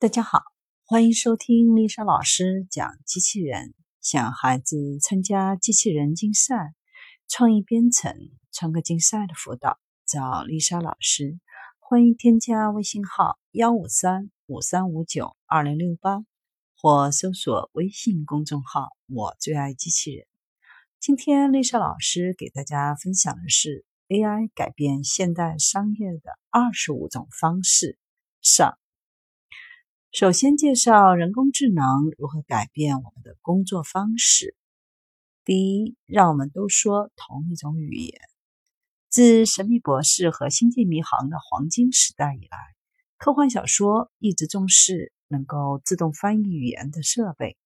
大家好，欢迎收听丽莎老师讲机器人。想孩子参加机器人竞赛、创意编程、创客竞赛的辅导，找丽莎老师。欢迎添加微信号幺五三五三五九二零六八，或搜索微信公众号“我最爱机器人”。今天丽莎老师给大家分享的是 AI 改变现代商业的二十五种方式上。首先介绍人工智能如何改变我们的工作方式。第一，让我们都说同一种语言。自《神秘博士》和《星际迷航》的黄金时代以来，科幻小说一直重视能够自动翻译语言的设备，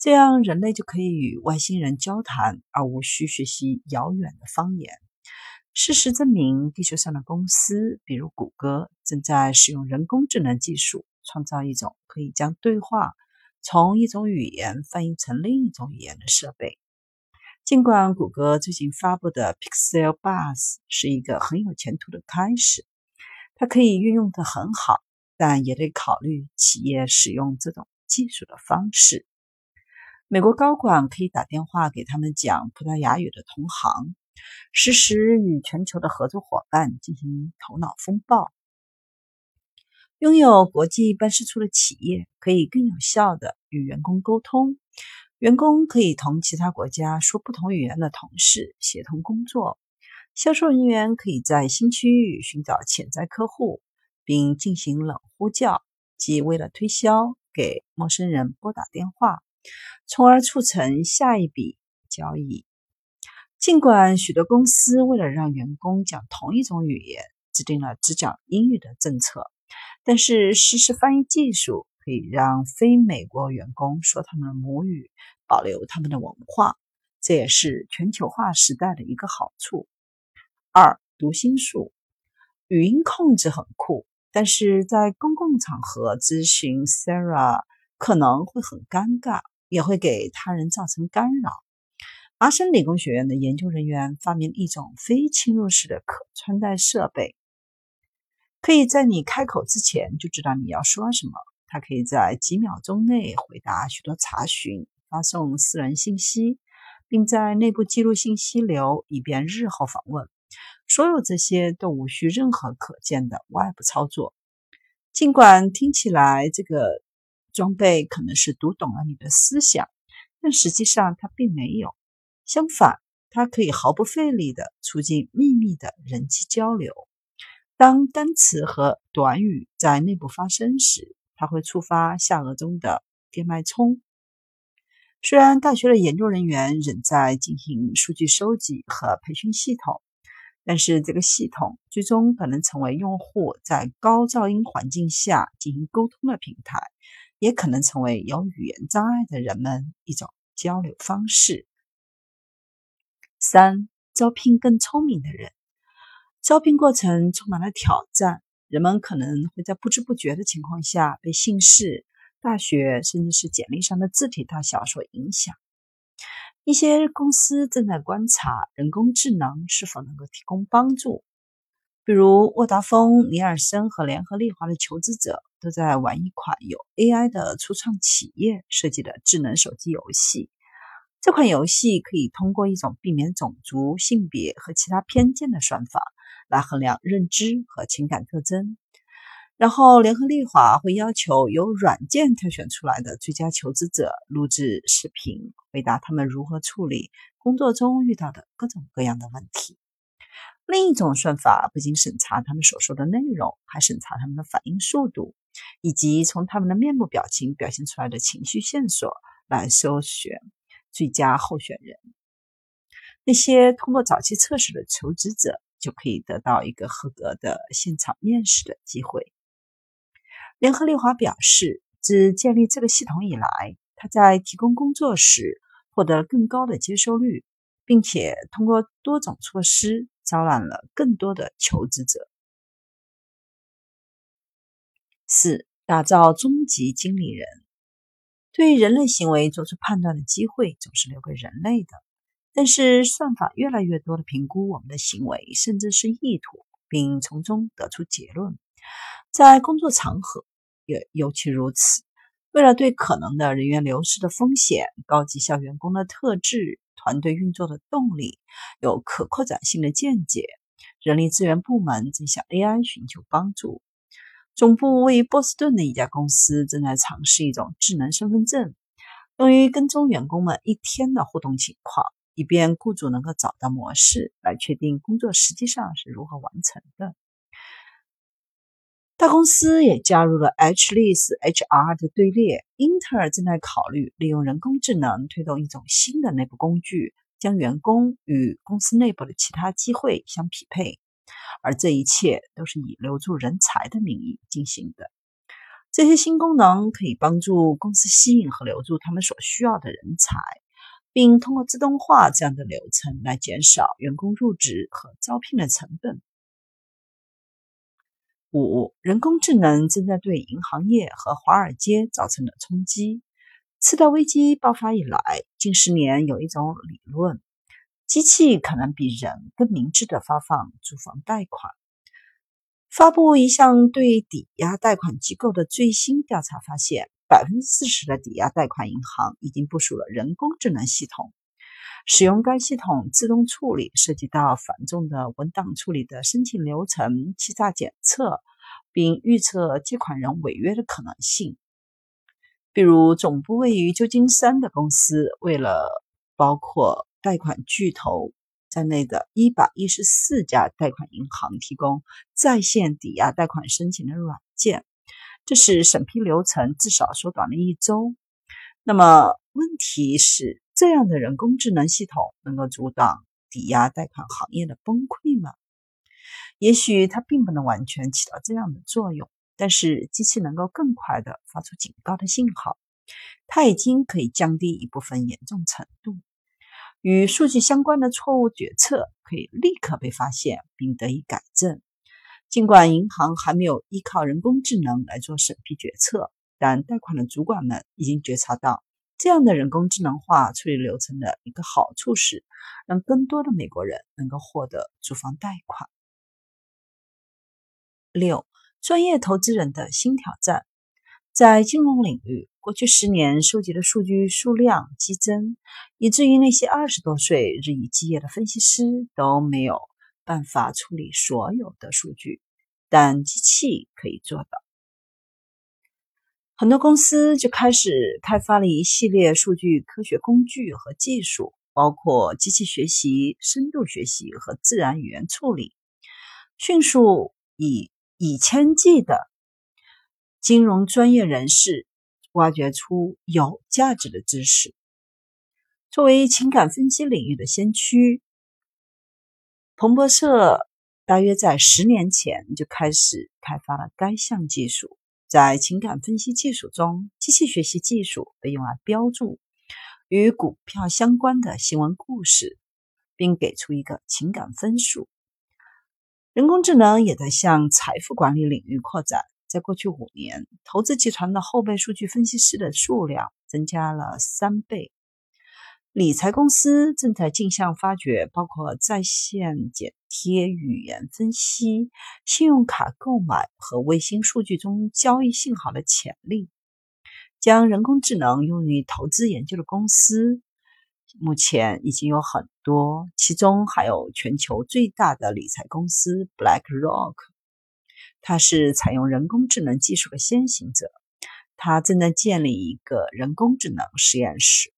这样人类就可以与外星人交谈，而无需学习遥远的方言。事实证明，地球上的公司，比如谷歌，正在使用人工智能技术。创造一种可以将对话从一种语言翻译成另一种语言的设备。尽管谷歌最近发布的 Pixel Buds 是一个很有前途的开始，它可以运用的很好，但也得考虑企业使用这种技术的方式。美国高管可以打电话给他们讲葡萄牙语的同行，实时与全球的合作伙伴进行头脑风暴。拥有国际办事处的企业可以更有效地与员工沟通，员工可以同其他国家说不同语言的同事协同工作，销售人员可以在新区域寻找潜在客户，并进行冷呼叫，即为了推销给陌生人拨打电话，从而促成下一笔交易。尽管许多公司为了让员工讲同一种语言，制定了只讲英语的政策。但是，实时翻译技术可以让非美国员工说他们的母语，保留他们的文化，这也是全球化时代的一个好处。二、读心术，语音控制很酷，但是在公共场合咨询 Sarah 可能会很尴尬，也会给他人造成干扰。麻省理工学院的研究人员发明了一种非侵入式的可穿戴设备。可以在你开口之前就知道你要说什么。它可以在几秒钟内回答许多查询、发送私人信息，并在内部记录信息流，以便日后访问。所有这些都无需任何可见的外部操作。尽管听起来这个装备可能是读懂了你的思想，但实际上它并没有。相反，它可以毫不费力地促进秘密的人际交流。当单词和短语在内部发生时，它会触发下颚中的电脉冲。虽然大学的研究人员仍在进行数据收集和培训系统，但是这个系统最终可能成为用户在高噪音环境下进行沟通的平台，也可能成为有语言障碍的人们一种交流方式。三、招聘更聪明的人。招聘过程充满了挑战，人们可能会在不知不觉的情况下被姓氏、大学，甚至是简历上的字体大小所影响。一些公司正在观察人工智能是否能够提供帮助，比如沃达丰、尼尔森和联合利华的求职者都在玩一款由 AI 的初创企业设计的智能手机游戏。这款游戏可以通过一种避免种族、性别和其他偏见的算法。来衡量认知和情感特征，然后联合利华会要求由软件挑选出来的最佳求职者录制视频，回答他们如何处理工作中遇到的各种各样的问题。另一种算法不仅审查他们所说的内容，还审查他们的反应速度，以及从他们的面部表情表现出来的情绪线索来搜选最佳候选人。那些通过早期测试的求职者。就可以得到一个合格的现场面试的机会。联合利华表示，自建立这个系统以来，他在提供工作时获得更高的接受率，并且通过多种措施招揽了更多的求职者。四、打造终极经理人。对人类行为做出判断的机会总是留给人类的。但是，算法越来越多的评估我们的行为，甚至是意图，并从中得出结论。在工作场合，也尤其如此。为了对可能的人员流失的风险、高绩效员工的特质、团队运作的动力有可扩展性的见解，人力资源部门正向 AI 寻求帮助。总部位于波士顿的一家公司正在尝试一种智能身份证，用于跟踪员工们一天的互动情况。以便雇主能够找到模式来确定工作实际上是如何完成的。大公司也加入了 H 类似 HR 的队列。英特尔正在考虑利用人工智能推动一种新的内部工具，将员工与公司内部的其他机会相匹配，而这一切都是以留住人才的名义进行的。这些新功能可以帮助公司吸引和留住他们所需要的人才。并通过自动化这样的流程来减少员工入职和招聘的成本。五，人工智能正在对银行业和华尔街造成了冲击。次贷危机爆发以来，近十年有一种理论：机器可能比人更明智的发放住房贷款。发布一项对抵押贷款机构的最新调查发现。百分之四十的抵押贷款银行已经部署了人工智能系统，使用该系统自动处理涉及到繁重的文档处理的申请流程、欺诈检测，并预测借款人违约的可能性。比如，总部位于旧金山的公司，为了包括贷款巨头在内的一百一十四家贷款银行提供在线抵押贷款申请的软件。这是审批流程至少缩短了一周。那么，问题是，这样的人工智能系统能够阻挡抵押贷款行业的崩溃吗？也许它并不能完全起到这样的作用，但是机器能够更快地发出警告的信号。它已经可以降低一部分严重程度。与数据相关的错误决策可以立刻被发现并得以改正。尽管银行还没有依靠人工智能来做审批决策，但贷款的主管们已经觉察到，这样的人工智能化处理流程的一个好处是，让更多的美国人能够获得住房贷款。六，专业投资人的新挑战，在金融领域，过去十年收集的数据数量激增，以至于那些二十多岁日以继夜的分析师都没有。办法处理所有的数据，但机器可以做到。很多公司就开始开发了一系列数据科学工具和技术，包括机器学习、深度学习和自然语言处理，迅速以以千计的金融专业人士挖掘出有价值的知识。作为情感分析领域的先驱。彭博社大约在十年前就开始开发了该项技术。在情感分析技术中，机器学习技术被用来标注与股票相关的新闻故事，并给出一个情感分数。人工智能也在向财富管理领域扩展。在过去五年，投资集团的后备数据分析师的数量增加了三倍。理财公司正在竞相发掘包括在线剪贴、语言分析、信用卡购买和卫星数据中交易信号的潜力。将人工智能用于投资研究的公司目前已经有很多，其中还有全球最大的理财公司 BlackRock。它是采用人工智能技术的先行者，它正在建立一个人工智能实验室。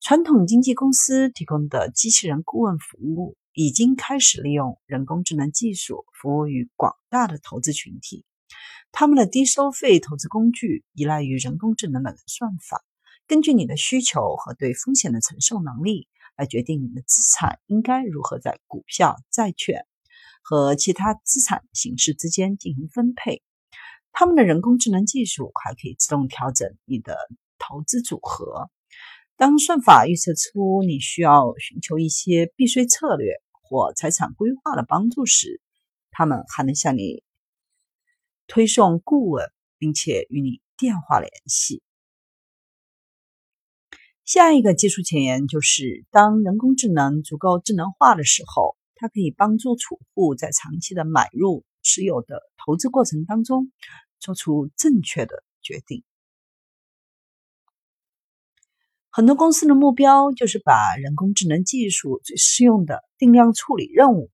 传统经纪公司提供的机器人顾问服务已经开始利用人工智能技术服务于广大的投资群体。他们的低收费投资工具依赖于人工智能的算法，根据你的需求和对风险的承受能力来决定你的资产应该如何在股票、债券和其他资产形式之间进行分配。他们的人工智能技术还可以自动调整你的投资组合。当算法预测出你需要寻求一些避税策略或财产规划的帮助时，他们还能向你推送顾问，并且与你电话联系。下一个技术前沿就是，当人工智能足够智能化的时候，它可以帮助储户在长期的买入、持有的投资过程当中做出正确的决定。很多公司的目标就是把人工智能技术最适用的定量处理任务，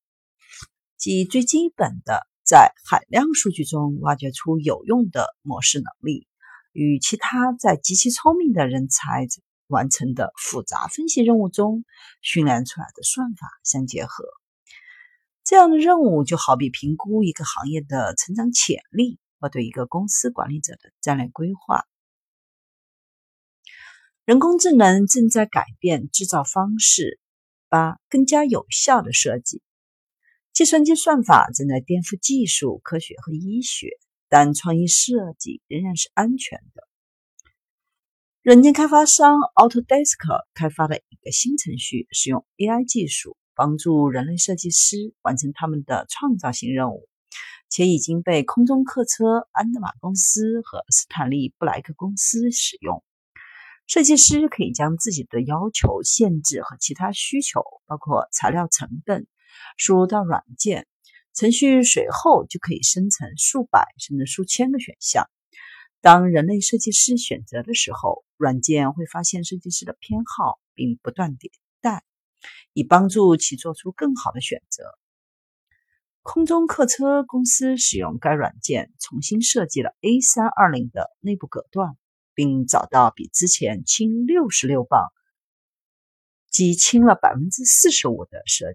即最基本的在海量数据中挖掘出有用的模式能力，与其他在极其聪明的人才完成的复杂分析任务中训练出来的算法相结合。这样的任务就好比评估一个行业的成长潜力和对一个公司管理者的战略规划。人工智能正在改变制造方式，八更加有效的设计。计算机算法正在颠覆技术、科学和医学，但创意设计仍然是安全的。软件开发商 Autodesk 开发的一个新程序，使用 AI 技术帮助人类设计师完成他们的创造性任务，且已经被空中客车安德玛公司和斯坦利布莱克公司使用。设计师可以将自己的要求、限制和其他需求，包括材料成本，输入到软件程序，随后就可以生成数百甚至数千个选项。当人类设计师选择的时候，软件会发现设计师的偏好，并不断迭代，以帮助其做出更好的选择。空中客车公司使用该软件重新设计了 A 三二零的内部隔断。并找到比之前轻六十六磅，即轻了百分之四十五的蛇